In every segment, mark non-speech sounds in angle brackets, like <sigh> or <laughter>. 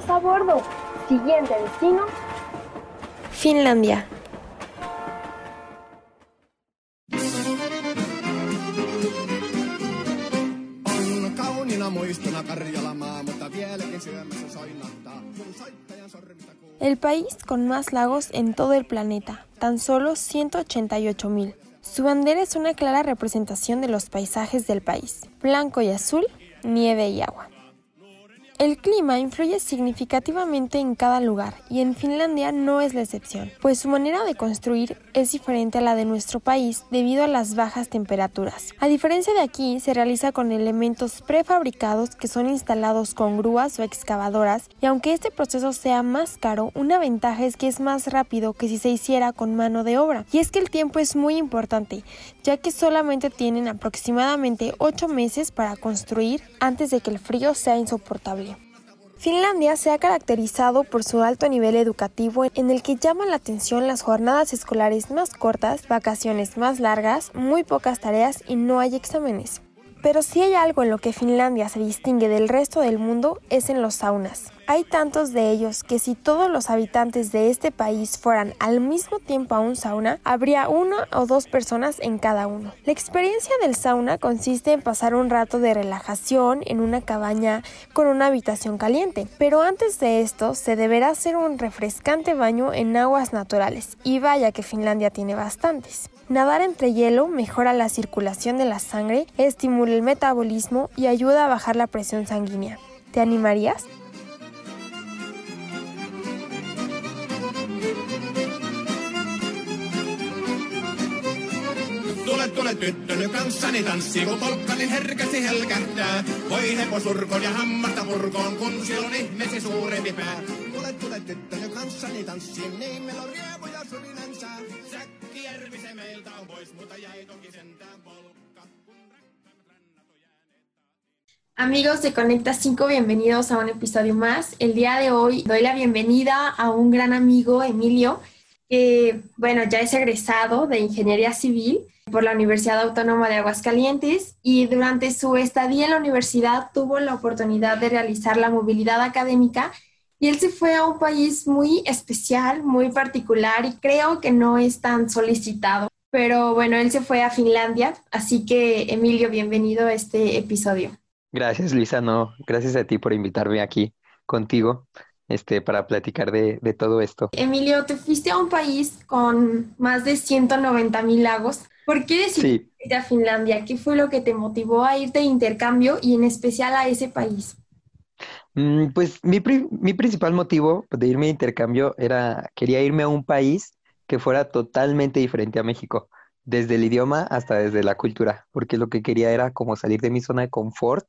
Todos a bordo. Siguiente destino. Finlandia. El país con más lagos en todo el planeta, tan solo 188 mil. Su bandera es una clara representación de los paisajes del país, blanco y azul, nieve y agua. El clima influye significativamente en cada lugar y en Finlandia no es la excepción, pues su manera de construir es diferente a la de nuestro país debido a las bajas temperaturas. A diferencia de aquí, se realiza con elementos prefabricados que son instalados con grúas o excavadoras y aunque este proceso sea más caro, una ventaja es que es más rápido que si se hiciera con mano de obra. Y es que el tiempo es muy importante, ya que solamente tienen aproximadamente 8 meses para construir antes de que el frío sea insoportable. Finlandia se ha caracterizado por su alto nivel educativo en el que llaman la atención las jornadas escolares más cortas, vacaciones más largas, muy pocas tareas y no hay exámenes. Pero si hay algo en lo que Finlandia se distingue del resto del mundo es en los saunas. Hay tantos de ellos que si todos los habitantes de este país fueran al mismo tiempo a un sauna, habría una o dos personas en cada uno. La experiencia del sauna consiste en pasar un rato de relajación en una cabaña con una habitación caliente, pero antes de esto se deberá hacer un refrescante baño en aguas naturales, y vaya que Finlandia tiene bastantes. Nadar entre hielo mejora la circulación de la sangre, estimula el metabolismo y ayuda a bajar la presión sanguínea. ¿Te animarías? Amigos de Conecta 5, bienvenidos a un episodio más. El día de hoy doy la bienvenida a un gran amigo, Emilio, que, bueno, ya es egresado de Ingeniería Civil por la Universidad Autónoma de Aguascalientes y durante su estadía en la universidad tuvo la oportunidad de realizar la movilidad académica y él se fue a un país muy especial, muy particular y creo que no es tan solicitado. Pero bueno, él se fue a Finlandia, así que Emilio, bienvenido a este episodio. Gracias, Luisa. No, gracias a ti por invitarme aquí contigo este, para platicar de, de todo esto. Emilio, te fuiste a un país con más de 190 mil lagos. ¿Por qué decidiste Sí, irte a Finlandia? ¿Qué fue lo que te motivó a irte de intercambio y en especial a ese país? mm, pues mi, pri- mi principal motivo de irme de intercambio era, quería irme a un país que fuera totalmente diferente a México, desde el idioma hasta desde la cultura, porque lo que quería era como salir de mi zona de confort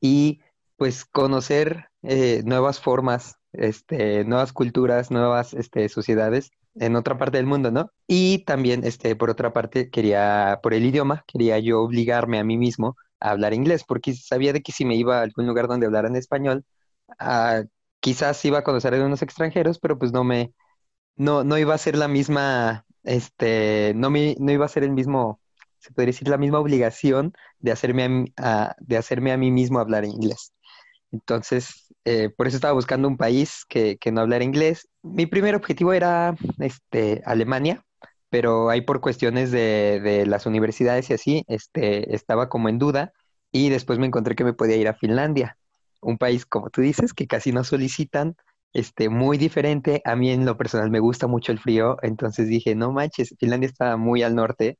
y pues conocer eh, nuevas formas, este, nuevas culturas, nuevas este, sociedades en otra parte del mundo, ¿no? Y también, este, por otra parte, quería, por el idioma, quería yo obligarme a mí mismo a hablar inglés, porque sabía de que si me iba a algún lugar donde hablaran español, ah, quizás iba a conocer a unos extranjeros, pero pues no me, no, no iba a ser la misma, este, no me, no iba a ser el mismo, se podría decir la misma obligación de hacerme a, de hacerme a mí mismo hablar inglés. Entonces, eh, por eso estaba buscando un país que, que no hablara inglés. Mi primer objetivo era este, Alemania, pero ahí por cuestiones de, de las universidades y así, este, estaba como en duda y después me encontré que me podía ir a Finlandia, un país, como tú dices, que casi no solicitan, este, muy diferente. A mí en lo personal me gusta mucho el frío, entonces dije, no manches, Finlandia está muy al norte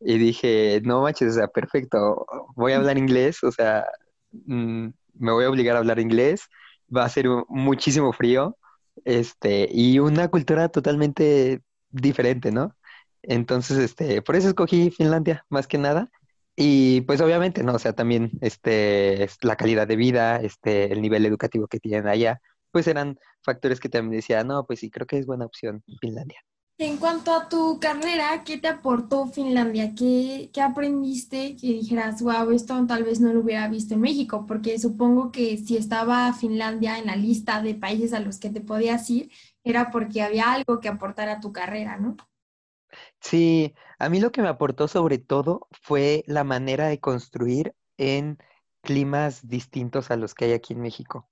y dije, no manches, o sea, perfecto, voy a hablar inglés, o sea, mm, me voy a obligar a hablar inglés, va a ser muchísimo frío, este, y una cultura totalmente diferente, ¿no? Entonces, este, por eso escogí Finlandia, más que nada, Y pues obviamente, ¿no? O sea, también este, es la calidad de vida, este, el nivel educativo que tienen allá, pues eran factores que también decía, no, pues sí, creo que es buena opción Finlandia. En cuanto a tu carrera, ¿qué te aportó Finlandia? ¿Qué, aprendiste que dijeras, wow, esto tal vez no lo hubiera visto en México? Porque supongo que si estaba Finlandia en la lista de países a los que te podías ir, era porque había algo que aportar a tu carrera, ¿no? Sí, a mí lo que me aportó sobre todo fue la manera de construir en climas distintos a los que hay aquí en México.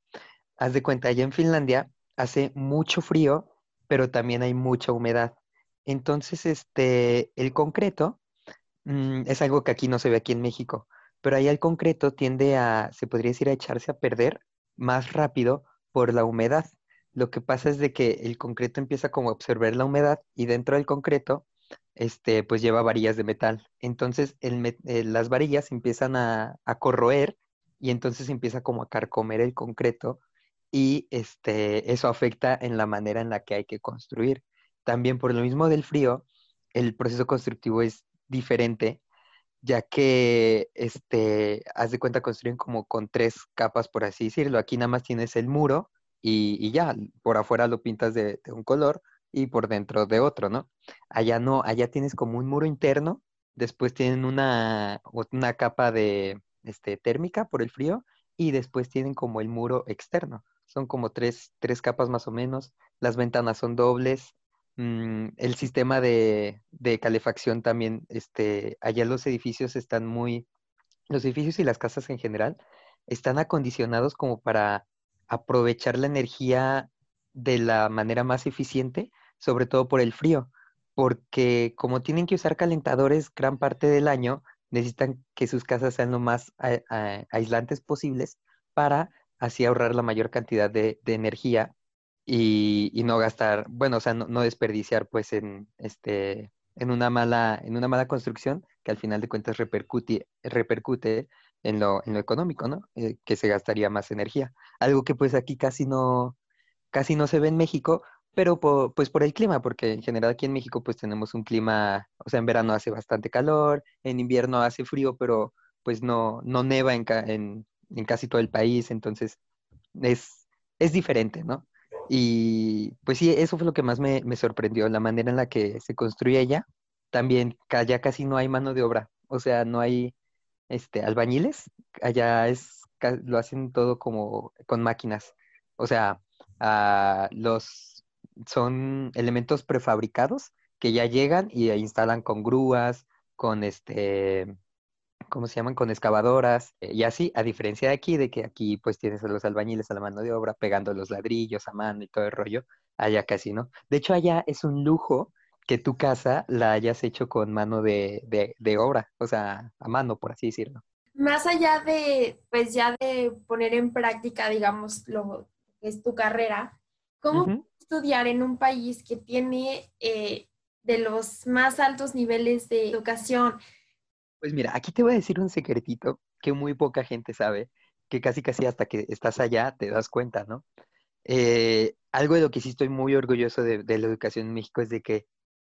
Haz de cuenta, allá en Finlandia hace mucho frío, pero también hay mucha humedad. Entonces, este, el concreto mm, es algo que aquí no se ve aquí en México, pero allá el concreto tiende a, se podría decir, a echarse a perder más rápido por la humedad. Lo que pasa es de que el concreto empieza como a absorber la humedad y dentro del concreto, este, pues lleva varillas de metal. Entonces, eh, las varillas empiezan a, a corroer y entonces empieza como a carcomer el concreto y este, eso afecta en la manera en la que hay que construir. También por lo mismo del frío, el proceso constructivo es diferente, ya que, este, haz de cuenta, construyen como con tres capas, por así decirlo. Aquí nada más tienes el muro y, ya, por afuera lo pintas de, de, un color y por dentro de otro, ¿no? Allá no, allá tienes como un muro interno, después tienen una, una capa de este, térmica por el frío y después tienen como el muro externo son como tres, tres capas más o menos, las ventanas son dobles, mm, el sistema de, de, calefacción también, este, allá los edificios están muy, los edificios y las casas en general están acondicionados como para aprovechar la energía de la manera más eficiente, sobre todo por el frío, porque como tienen que usar calentadores gran parte del año, necesitan que sus casas sean lo más aislantes posibles para así ahorrar la mayor cantidad de, energía y, no gastar, bueno, o sea, no, desperdiciar pues en, este, en, una mala, en una mala construcción que al final de cuentas repercute, repercute en lo, en lo económico, ¿no? Eh, que se gastaría más energía. Algo que pues aquí casi no, casi no se ve en México, pero pues por el clima, porque en general aquí en México pues tenemos un clima, o sea, en verano hace bastante calor, en invierno hace frío, pero pues no, no neva en, en, en casi todo el país, entonces es, es diferente, ¿no? Y pues sí, eso fue lo que más me, sorprendió, la manera en la que se construye ella. También ya casi no hay mano de obra, o sea, no hay este, albañiles, allá es, lo hacen todo como con máquinas, o sea, ah, los son elementos prefabricados que ya llegan y instalan con grúas, con este, ¿cómo se llaman? Con excavadoras eh, y así, a diferencia de aquí, de que aquí pues tienes a los albañiles a la mano de obra pegando los ladrillos a mano y todo el rollo, allá casi no. De hecho, allá es un lujo que tu casa la hayas hecho con mano de, de, obra, o sea, a mano, por así decirlo. Más allá de, pues ya de poner en práctica, digamos, lo que es tu carrera, ¿cómo estudiar en un país que tiene eh, de los más altos niveles de educación? Pues mira, aquí te voy a decir un secretito que muy poca gente sabe, que casi casi hasta que estás allá te das cuenta, ¿no? Eh, algo de lo que sí estoy muy orgulloso de, la educación en México es de que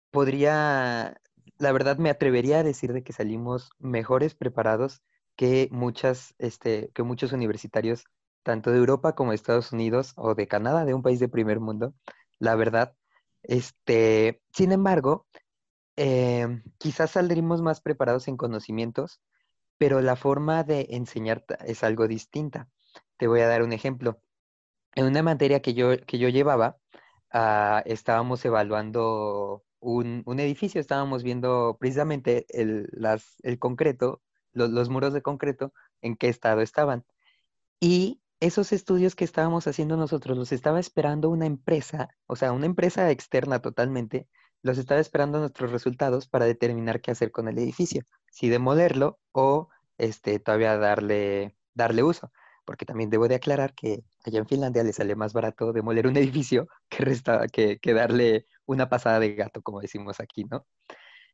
podría, la verdad me atrevería a decir de que salimos mejores preparados que muchas, este, que muchos universitarios, tanto de Europa como de Estados Unidos o de Canadá, de un país de primer mundo, la verdad. Este, sin embargo, eh, quizás saldremos más preparados en conocimientos, pero la forma de enseñar es algo distinta. Te voy a dar un ejemplo. En una materia que yo, que yo llevaba, ah, estábamos evaluando un, edificio, estábamos viendo precisamente el, las, el concreto, los muros de concreto, en qué estado estaban. Y esos estudios que estábamos haciendo nosotros los estaba esperando una empresa, o sea, una empresa externa totalmente, los estaba esperando nuestros resultados para determinar qué hacer con el edificio, si demolerlo o este, todavía darle, darle uso. Porque también debo de aclarar que allá en Finlandia le sale más barato demoler un <laughs> edificio que, resta, que, que darle una pasada de gato, como decimos aquí, ¿no?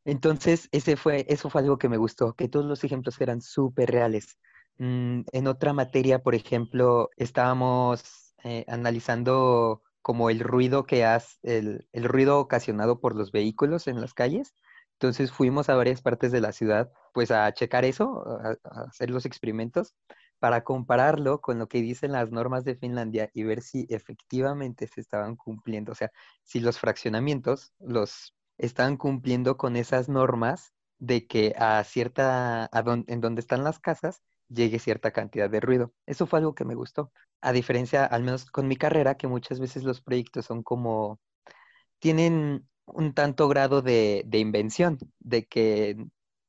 Entonces, ese fue, eso fue algo que me gustó, que todos los ejemplos eran súper reales. Mm, en otra materia, por ejemplo, estábamos eh, analizando como el ruido que hace, el, ruido ocasionado por los vehículos en las calles, Entonces fuimos a varias partes de la ciudad, pues a checar eso, a, hacer los experimentos para compararlo con lo que dicen las normas de Finlandia y ver si efectivamente se estaban cumpliendo, o sea, si los fraccionamientos los estaban cumpliendo con esas normas de que a cierta, a don- en donde están las casas, llegue cierta cantidad de ruido. Eso fue algo que me gustó. A diferencia, al menos con mi carrera, que muchas veces los proyectos son como, tienen un tanto grado de, de invención, de que,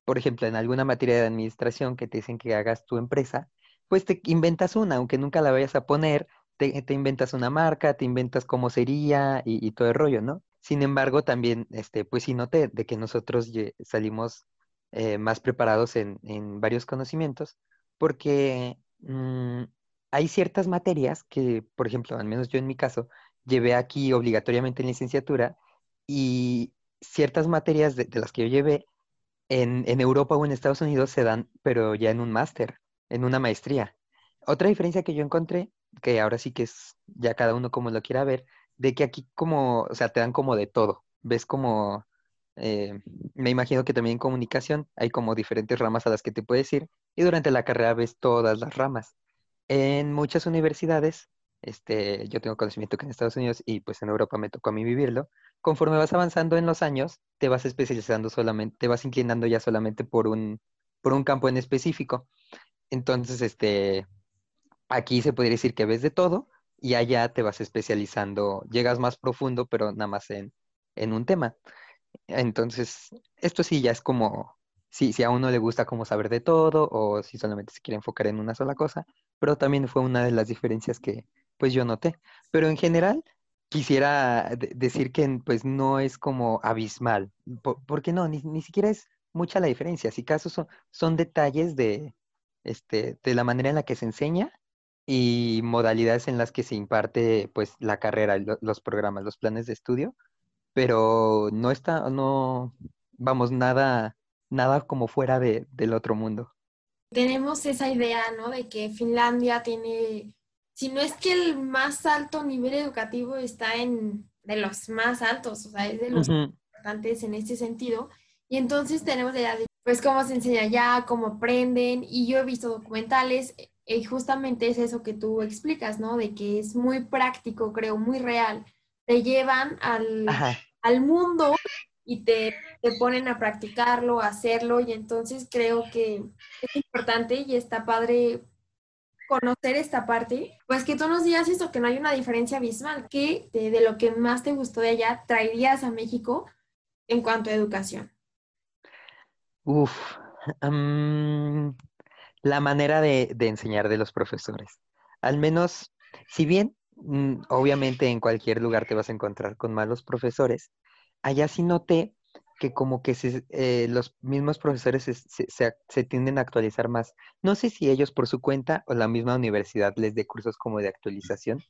por ejemplo, en alguna materia de administración que te dicen que hagas tu empresa, pues te inventas una, aunque nunca la vayas a poner, te, te inventas una marca, te inventas cómo sería y, y todo el rollo, ¿no? Sin embargo, también, este, pues sí noté de que nosotros salimos eh, más preparados en, en varios conocimientos, porque mm, hay ciertas materias que, por ejemplo, al menos yo en mi caso, llevé aquí obligatoriamente en licenciatura y ciertas materias de, las que yo llevé en, en Europa o en Estados Unidos se dan, pero ya en un máster, en una maestría. Otra diferencia que yo encontré, que ahora sí que es ya cada uno como lo quiera ver, de que aquí como, o sea, te dan como de todo. Ves como, eh, me imagino que también en comunicación hay como diferentes ramas a las que te puedes ir y durante la carrera ves todas las ramas. En muchas universidades, este, yo tengo conocimiento que en Estados Unidos y pues en Europa me tocó a mí vivirlo, conforme vas avanzando en los años, te vas especializando solamente, te vas inclinando ya solamente por un, por un campo en específico. Entonces, este, aquí se podría decir que ves de todo y allá te vas especializando, llegas más profundo, pero nada más en, en un tema. Entonces, esto sí ya es como, si, si a uno le gusta como saber de todo o si solamente se quiere enfocar en una sola cosa, pero también fue una de las diferencias que pues yo noté. Pero en general, quisiera de- decir que pues no es como abismal, po- porque no, ni, ni siquiera es mucha la diferencia, si caso son, son detalles de, este, de la manera en la que se enseña y modalidades en las que se imparte pues la carrera, lo- los programas, los planes de estudio pero no está, no, vamos, nada, nada como fuera de, del otro mundo. Tenemos esa idea, ¿no? De que Finlandia tiene, si no es que el más alto nivel educativo está en de los más altos, o sea, es de los Ujú. importantes en este sentido. Y entonces tenemos la idea de, pues, cómo se enseña allá, cómo aprenden. Y yo he visto documentales, eh, y justamente es eso que tú explicas, ¿no? De que es muy práctico, creo, muy real. Te llevan al, Ajá. al mundo y te, te ponen a practicarlo, a hacerlo. Y entonces creo que es importante y está padre conocer esta parte, pues que tú nos digas eso, que no hay una diferencia abismal, que de, lo que más te gustó de allá traerías a México en cuanto a educación. Uf, la manera de, de enseñar de los profesores. Al menos, si bien mm, obviamente en cualquier lugar te vas a encontrar con malos profesores, allá sí noté que como que eh, los mismos profesores se, se- tienden a actualizar más. No sé si ellos por su cuenta o la misma universidad les dé cursos como de actualización,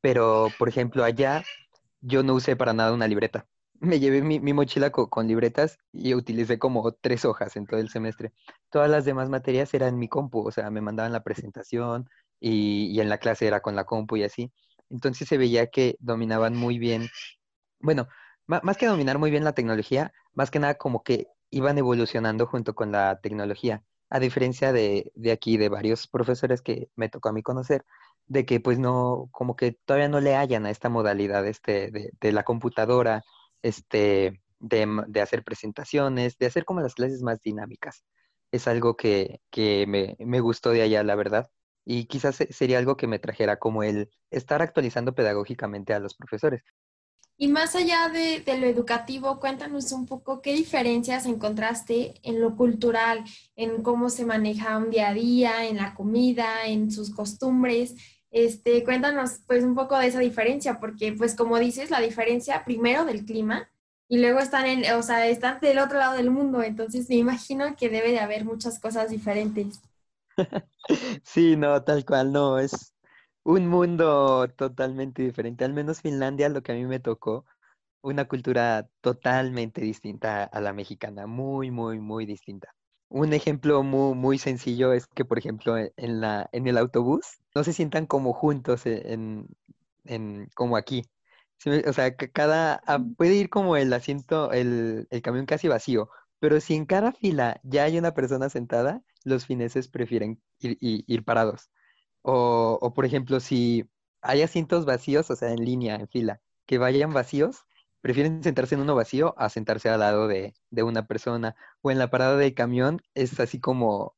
pero por ejemplo allá yo no usé para nada una libreta. <laughs> Me llevé mi, mochila co- con libretas y utilicé como tres hojas en todo el semestre. Todas las demás materias eran mi compu, o sea, me mandaban la presentación y, y en la clase era con la compu y así. Entonces se veía que dominaban muy bien, bueno, más que dominar muy bien la tecnología, más que nada como que iban evolucionando junto con la tecnología, a diferencia de, de aquí, de varios profesores que me tocó a mí conocer, de que pues no, como que todavía no le hallan a esta modalidad este, de, de la computadora, este, de, de hacer presentaciones, de hacer como las clases más dinámicas. Es algo que, que me, me gustó de allá, la verdad. Y quizás se- sería algo que me trajera como el estar actualizando pedagógicamente a los profesores. Y más allá de, lo educativo, cuéntanos un poco qué diferencias encontraste en lo cultural, en cómo se maneja un día a día, en la comida, en sus costumbres. Este, cuéntanos pues un poco de esa diferencia, porque pues como dices, la diferencia primero del clima y luego están en, o sea, están del otro lado del mundo, entonces me imagino que debe de haber muchas cosas diferentes. <laughs> Sí, no, tal cual, no, es un mundo totalmente diferente. Al menos Finlandia, lo que a mí me tocó, una cultura totalmente distinta a la mexicana, muy, muy, muy distinta. Un ejemplo muy, muy sencillo es que, por ejemplo, e- en la, en el autobús no se sientan como juntos e- en, en, como aquí, O sea, cada, ah, puede ir como el asiento, el, el camión casi vacío, pero si en cada fila ya hay una persona sentada, los fineses prefieren ir, ir- ir parados. O, o, por ejemplo, si hay asientos vacíos, o sea, en línea, en fila, que vayan vacíos, prefieren sentarse en uno vacío a sentarse al lado de, de una persona. O en la parada del camión es así como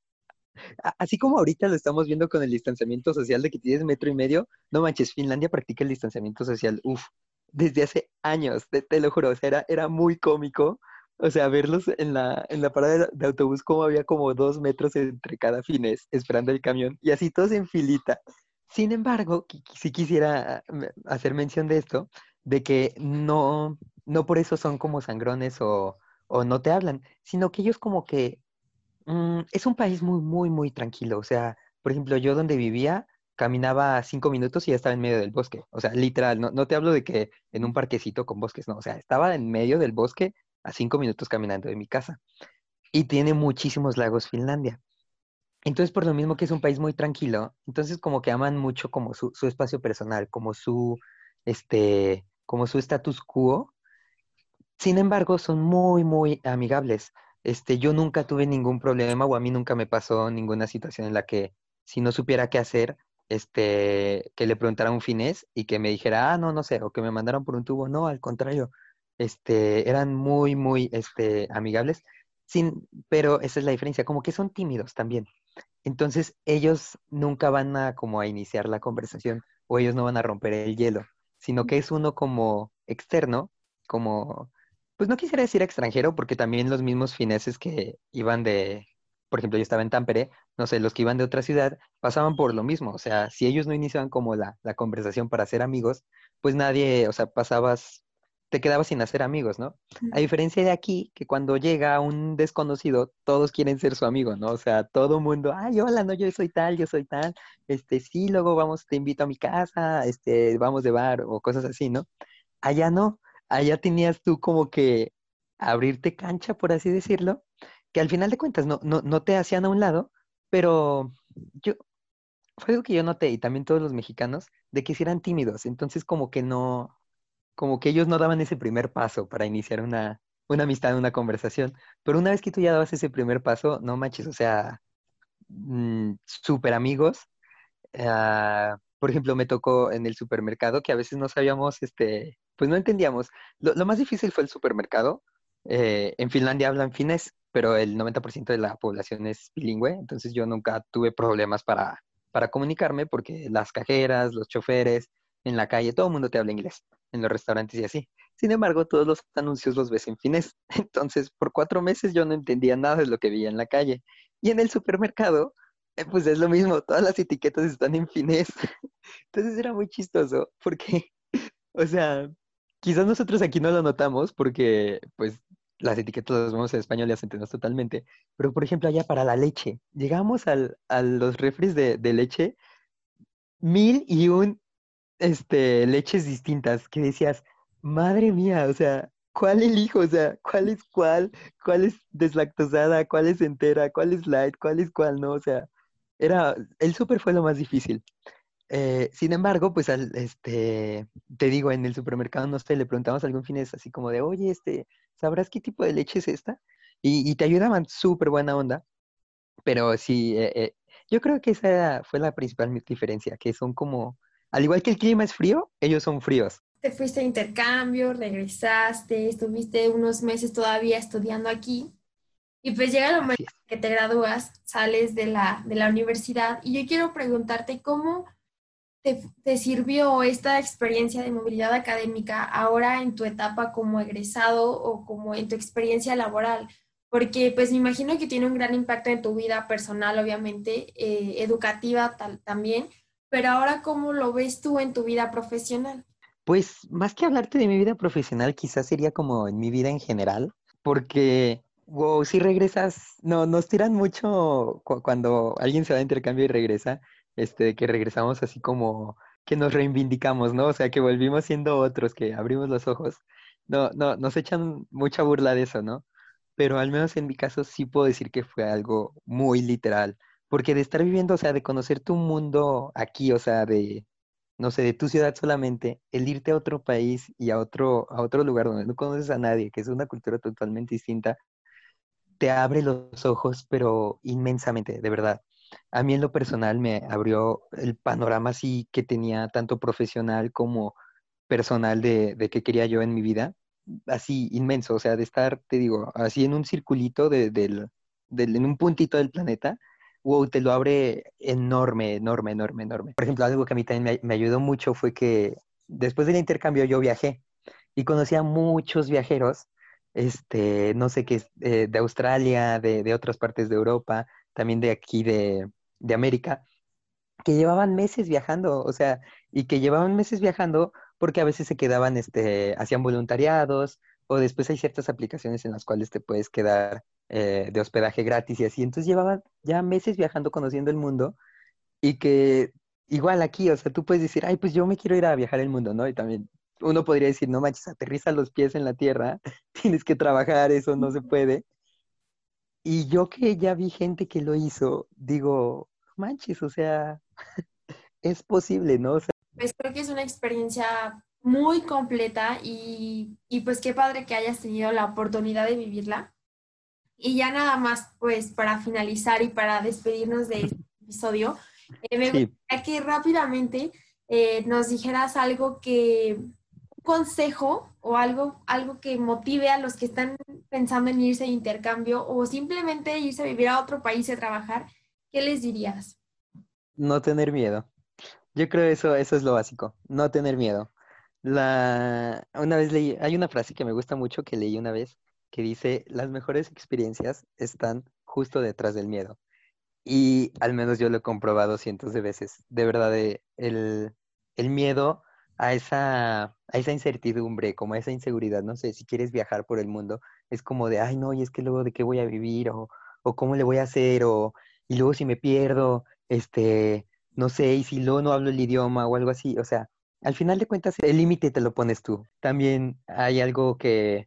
Así como ahorita lo estamos viendo con el distanciamiento social de que tienes metro y medio, no manches, Finlandia practica el distanciamiento social, uf, desde hace años, te, te lo juro, o sea, era, era muy cómico, o sea, verlos en la, en la parada de, autobús como había como dos metros entre cada fines esperando el camión y así todos en filita. Sin embargo, qui- sí quisiera me- hacer mención de esto, de que no, no por eso son como sangrones o, o no te hablan, sino que ellos como que Mm, es un país muy, muy, muy tranquilo. O sea, por ejemplo, yo donde vivía, caminaba cinco minutos y ya estaba en medio del bosque. O sea, literal, no, no te hablo de que en un parquecito con bosques, no. O sea, estaba en medio del bosque a cinco minutos caminando de mi casa. Y tiene muchísimos lagos Finlandia. Entonces, por lo mismo que es un país muy tranquilo, entonces como que aman mucho como su, su espacio personal, como su, este, como su status quo. Sin embargo, son muy, muy amigables. Este, yo nunca tuve ningún problema o a mí nunca me pasó ninguna situación en la que si no supiera qué hacer, este, que le preguntara a un finés y que me dijera, ah, no, no sé, o que me mandaran por un tubo. No, al contrario, este, eran muy, muy, este, amigables. Sin, pero esa es la diferencia, como que son tímidos también. Entonces, ellos nunca van a como a iniciar la conversación o ellos no van a romper el hielo, sino que es uno como externo, como pues no quisiera decir extranjero, porque también los mismos fineses que iban de, por ejemplo, yo estaba en Tampere, no sé, los que iban de otra ciudad pasaban por lo mismo. O sea, si ellos no iniciaban como la, la conversación para ser amigos, pues nadie, o sea, pasabas, te quedabas sin hacer amigos, ¿no? A diferencia de aquí, que cuando llega un desconocido, todos quieren ser su amigo, ¿no? O sea, todo mundo, ay, hola, no, yo soy tal, yo soy tal, este, sí, luego vamos, te invito a mi casa, este, vamos de bar o cosas así, ¿no? Allá no, allá tenías tú como que abrirte cancha, por así decirlo, que al final de cuentas no, no, no te hacían a un lado, pero yo, fue algo que yo noté, y también todos los mexicanos, de que sí eran tímidos, entonces como que no, como que ellos no daban ese primer paso para iniciar una, una amistad, una conversación, pero una vez que tú ya dabas ese primer paso, no manches, o sea, mm, súper amigos, Ah, por ejemplo, me tocó en el supermercado que a veces no sabíamos, este, pues no entendíamos. Lo, lo más difícil fue el supermercado. Eh, en Finlandia hablan finés, pero el 90% de la población es bilingüe, entonces yo nunca tuve problemas para, para comunicarme porque las cajeras, los choferes, en la calle, todo el mundo te habla inglés, en los restaurantes y así. Sin embargo, todos los anuncios los ves en finés. <laughs> Entonces, por cuatro meses yo no entendía nada de lo que veía en la calle. Y en el supermercado eh, Pues es lo mismo, todas las etiquetas están en finés. <laughs> Entonces era muy chistoso porque, <laughs> o sea, quizás nosotros aquí no lo notamos porque, pues, las etiquetas las vemos en español y las entendemos totalmente. Pero, por ejemplo, allá para la leche, llegamos al, a los refres de, de leche, mil y un, este, leches distintas que decías, madre mía, o sea, ¿cuál elijo? O sea, ¿cuál es cuál? ¿Cuál es deslactosada? ¿Cuál es entera? ¿Cuál es light? ¿Cuál es cuál no? O sea, era, el súper fue lo más difícil. Eh, sin embargo, pues al, este, te digo, en el supermercado, no sé, le preguntamos a algún finés así como de, oye, este, ¿sabrás qué tipo de leche es esta? Y, y te ayudaban súper buena onda, pero sí, eh, eh, yo creo que esa fue la principal diferencia, que son como, al igual que el clima es frío, ellos son fríos. Te fuiste a intercambio, regresaste, estuviste unos meses todavía estudiando aquí y pues llega el momento es. que te gradúas, sales de la, de la universidad y yo quiero preguntarte cómo te, te sirvió esta experiencia de movilidad académica ahora en tu etapa como egresado o como en tu experiencia laboral, porque pues me imagino que tiene un gran impacto en tu vida personal, obviamente, eh, educativa tal- también, pero ahora cómo lo ves tú en tu vida profesional. Pues más que hablarte de mi vida profesional, quizás sería como en mi vida en general, porque, wow, si regresas, no, nos tiran mucho cu- cuando alguien se va de intercambio y regresa, este, que regresamos así como que nos reivindicamos, ¿no? O sea, que volvimos siendo otros, que abrimos los ojos. No, no, nos echan mucha burla de eso, ¿no? Pero al menos en mi caso sí puedo decir que fue algo muy literal, porque de estar viviendo, o sea, de conocer tu mundo aquí, o sea, de no sé, de tu ciudad solamente, el irte a otro país y a otro, a otro lugar donde no conoces a nadie, que es una cultura totalmente distinta, te abre los ojos, pero inmensamente, de verdad. A mí en lo personal me abrió el panorama así que tenía tanto profesional como personal de, de qué quería yo en mi vida, así inmenso, o sea, de estar, te digo, así en un circulito de, del, del, en un puntito del planeta, wow, te lo abre enorme, enorme, enorme, enorme. Por ejemplo, algo que a mí también me, ayudó mucho fue que después del intercambio yo viajé y conocí a muchos viajeros, este, no sé qué, eh, de Australia, de, de, otras partes de Europa, también de aquí de, de América, que llevaban meses viajando, o sea, y que llevaban meses viajando porque a veces se quedaban, este, hacían voluntariados, o después hay ciertas aplicaciones en las cuales te puedes quedar eh, de hospedaje gratis y así. Entonces llevaban ya meses viajando, conociendo el mundo, y que igual aquí, o sea, tú puedes decir, ay, pues yo me quiero ir a viajar el mundo, ¿no? Y también uno podría decir, no manches, aterriza los pies en la tierra, <laughs> tienes que trabajar, eso no se puede. Y yo que ya vi gente que lo hizo, digo, manches, o sea, <laughs> es posible, ¿no? O sea, pues creo que es una experiencia muy completa y, y, pues qué padre que hayas tenido la oportunidad de vivirla. Y ya nada más, pues para finalizar y para despedirnos de este <laughs> episodio, eh, me sí. gustaría que rápidamente eh, nos dijeras algo que, un consejo o algo, algo que motive a los que están pensando en irse de intercambio o simplemente irse a vivir a otro país a trabajar, ¿qué les dirías? No tener miedo. Yo creo eso, eso es lo básico, no tener miedo. La, una vez leí, hay una frase que me gusta mucho que leí una vez que dice, las mejores experiencias están justo detrás del miedo. Y al menos yo lo he comprobado cientos de veces. De verdad, eh, el, el miedo a esa, a esa incertidumbre, como a esa inseguridad, no sé, si quieres viajar por el mundo, es como de, ay, no, y es que luego de qué voy a vivir, o, o cómo le voy a hacer, o, y luego si me pierdo, este, no sé, y si luego no hablo el idioma o algo así, o sea, al final de cuentas el límite te lo pones tú. También hay algo que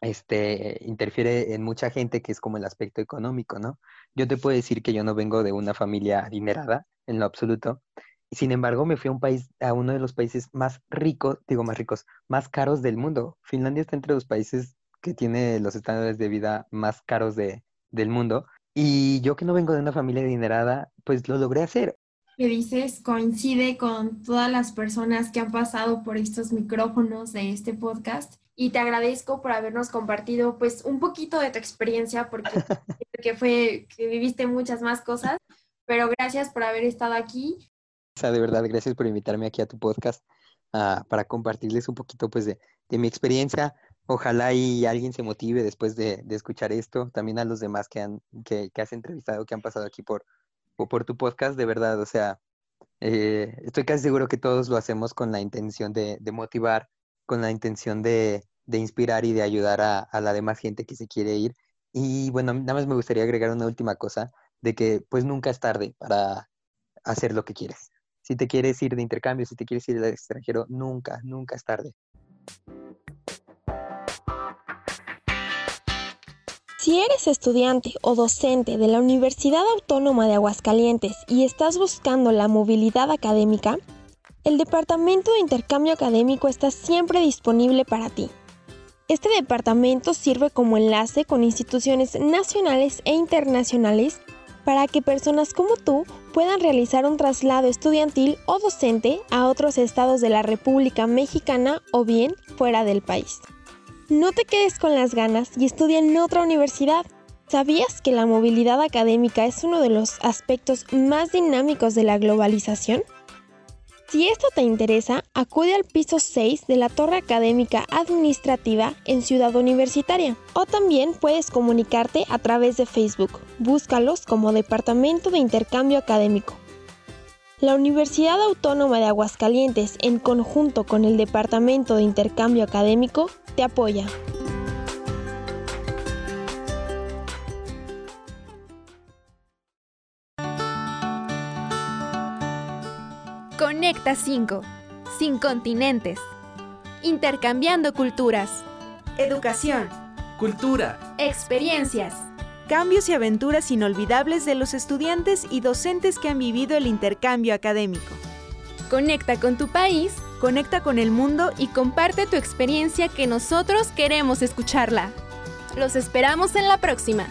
este, interfiere en mucha gente que es como el aspecto económico, ¿no? Yo te puedo decir que yo no vengo de una familia adinerada en lo absoluto. Sin embargo, me fui a un país, a uno de los países más ricos, digo más ricos, más caros del mundo. Finlandia está entre los países que tiene los estándares de vida más caros de, del mundo. Y yo que no vengo de una familia adinerada, pues lo logré hacer que dices coincide con todas las personas que han pasado por estos micrófonos de este podcast y te agradezco por habernos compartido pues un poquito de tu experiencia porque, <laughs> porque fue que viviste muchas más cosas, pero gracias por haber estado aquí. O sea, de verdad, gracias por invitarme aquí a tu podcast uh, para compartirles un poquito pues de, de, mi experiencia. Ojalá y alguien se motive después de, de escuchar esto, también a los demás que, han, que, que has entrevistado, que han pasado aquí por, por tu podcast, de verdad, o sea, eh, estoy casi seguro que todos lo hacemos con la intención de, de motivar, con la intención de, de, inspirar y de ayudar a, a, la demás gente que se quiere ir. Y bueno, nada más me gustaría agregar una última cosa, de que pues nunca es tarde para hacer lo que quieres. Si te quieres ir de intercambio, si te quieres ir al extranjero, nunca, nunca es tarde. Si eres estudiante o docente de la Universidad Autónoma de Aguascalientes y estás buscando la movilidad académica, el Departamento de Intercambio Académico está siempre disponible para ti. Este departamento sirve como enlace con instituciones nacionales e internacionales para que personas como tú puedan realizar un traslado estudiantil o docente a otros estados de la República Mexicana o bien fuera del país. No te quedes con las ganas y estudia en otra universidad. ¿Sabías que la movilidad académica es uno de los aspectos más dinámicos de la globalización? Si esto te interesa, acude al piso 6 de la Torre Académica Administrativa en Ciudad Universitaria o también puedes comunicarte a través de Facebook. Búscalos como Departamento de Intercambio Académico. La Universidad Autónoma de Aguascalientes, en conjunto con el Departamento de Intercambio Académico, te apoya. Conecta 5. Sin continentes. Intercambiando culturas. Educación. Cultura. Experiencias. Cambios y aventuras inolvidables de los estudiantes y docentes que han vivido el intercambio académico. Conecta con tu país, conecta con el mundo y comparte tu experiencia que nosotros queremos escucharla. Los esperamos en la próxima.